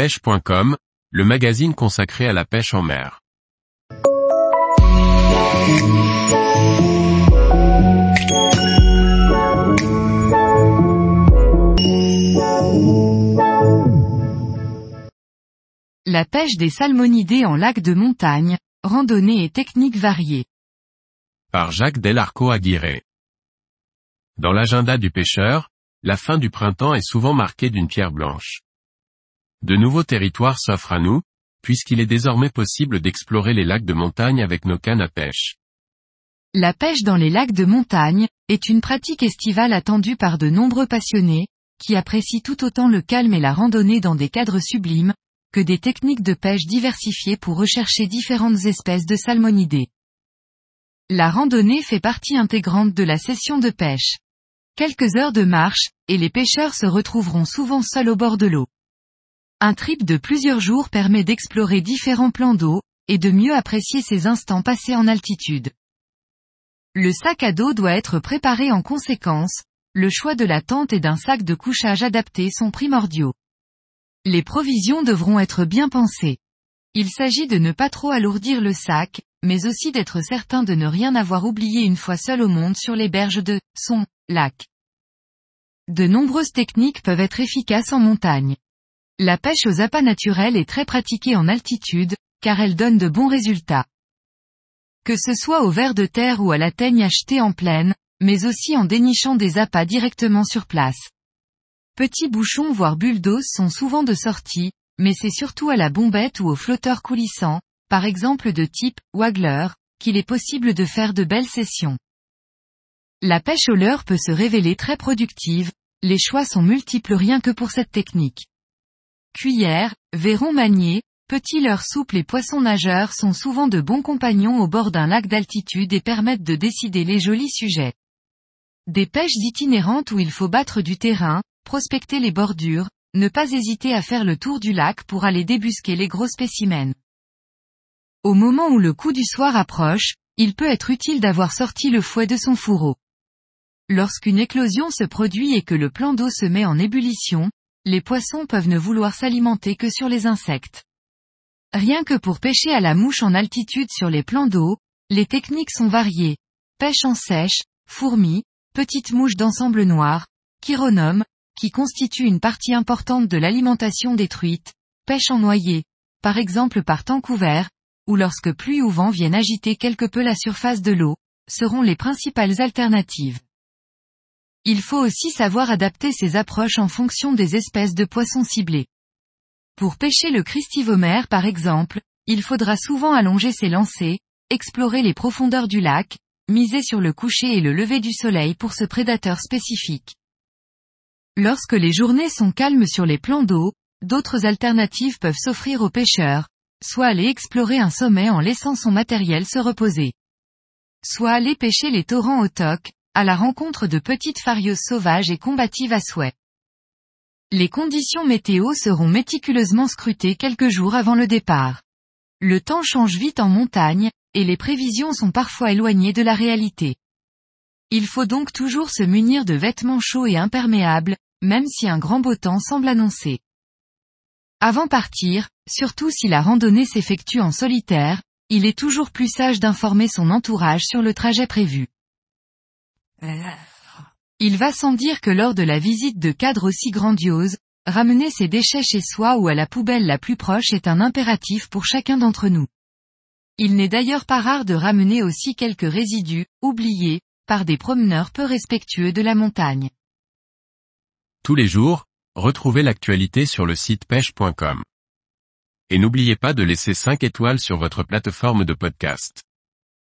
pêche.com, le magazine consacré à la pêche en mer. La pêche des salmonidés en lac de montagne, randonnée et techniques variées. Par Jacques Delarco Aguirre. Dans l'agenda du pêcheur, la fin du printemps est souvent marquée d'une pierre blanche. De nouveaux territoires s'offrent à nous, puisqu'il est désormais possible d'explorer les lacs de montagne avec nos cannes à pêche. La pêche dans les lacs de montagne, est une pratique estivale attendue par de nombreux passionnés, qui apprécient tout autant le calme et la randonnée dans des cadres sublimes, que des techniques de pêche diversifiées pour rechercher différentes espèces de salmonidés. La randonnée fait partie intégrante de la session de pêche. Quelques heures de marche, et les pêcheurs se retrouveront souvent seuls au bord de l'eau. Un trip de plusieurs jours permet d'explorer différents plans d'eau, et de mieux apprécier ces instants passés en altitude. Le sac à dos doit être préparé en conséquence, le choix de la tente et d'un sac de couchage adapté sont primordiaux. Les provisions devront être bien pensées. Il s'agit de ne pas trop alourdir le sac, mais aussi d'être certain de ne rien avoir oublié une fois seul au monde sur les berges de son lac. De nombreuses techniques peuvent être efficaces en montagne. La pêche aux appâts naturels est très pratiquée en altitude, car elle donne de bons résultats. Que ce soit au ver de terre ou à la teigne achetée en plaine, mais aussi en dénichant des appâts directement sur place. Petits bouchons voire bulles d'eau sont souvent de sortie, mais c'est surtout à la bombette ou au flotteur coulissant, par exemple de type waggler, qu'il est possible de faire de belles sessions. La pêche au leurre peut se révéler très productive, les choix sont multiples rien que pour cette technique. Cuillère, verron manié, petits leurres souples et poissons nageurs sont souvent de bons compagnons au bord d'un lac d'altitude et permettent de décider les jolis sujets. Des pêches itinérantes où il faut battre du terrain, prospecter les bordures, ne pas hésiter à faire le tour du lac pour aller débusquer les gros spécimens. Au moment où le coup du soir approche, il peut être utile d'avoir sorti le fouet de son fourreau. Lorsqu'une éclosion se produit et que le plan d'eau se met en ébullition, les poissons peuvent ne vouloir s'alimenter que sur les insectes. Rien que pour pêcher à la mouche en altitude sur les plans d'eau, les techniques sont variées. Pêche en sèche, fourmis, petites mouches d'ensemble noir, chironomes, qui constituent une partie importante de l'alimentation des truites, pêche en noyer, par exemple par temps couvert, ou lorsque pluie ou vent viennent agiter quelque peu la surface de l'eau, seront les principales alternatives. Il faut aussi savoir adapter ses approches en fonction des espèces de poissons ciblés. Pour pêcher le christivomère par exemple, il faudra souvent allonger ses lancers, explorer les profondeurs du lac, miser sur le coucher et le lever du soleil pour ce prédateur spécifique. Lorsque les journées sont calmes sur les plans d'eau, d'autres alternatives peuvent s'offrir aux pêcheurs, soit aller explorer un sommet en laissant son matériel se reposer. Soit aller pêcher les torrents au toc, à la rencontre de petites farieuses sauvages et combatives à souhait. Les conditions météo seront méticuleusement scrutées quelques jours avant le départ. Le temps change vite en montagne, et les prévisions sont parfois éloignées de la réalité. Il faut donc toujours se munir de vêtements chauds et imperméables, même si un grand beau temps semble annoncé. Avant partir, surtout si la randonnée s'effectue en solitaire, il est toujours plus sage d'informer son entourage sur le trajet prévu. Il va sans dire que lors de la visite de cadres aussi grandioses, ramener ses déchets chez soi ou à la poubelle la plus proche est un impératif pour chacun d'entre nous. Il n'est d'ailleurs pas rare de ramener aussi quelques résidus, oubliés, par des promeneurs peu respectueux de la montagne. Tous les jours, retrouvez l'actualité sur le site pêche.com. Et n'oubliez pas de laisser 5 étoiles sur votre plateforme de podcast.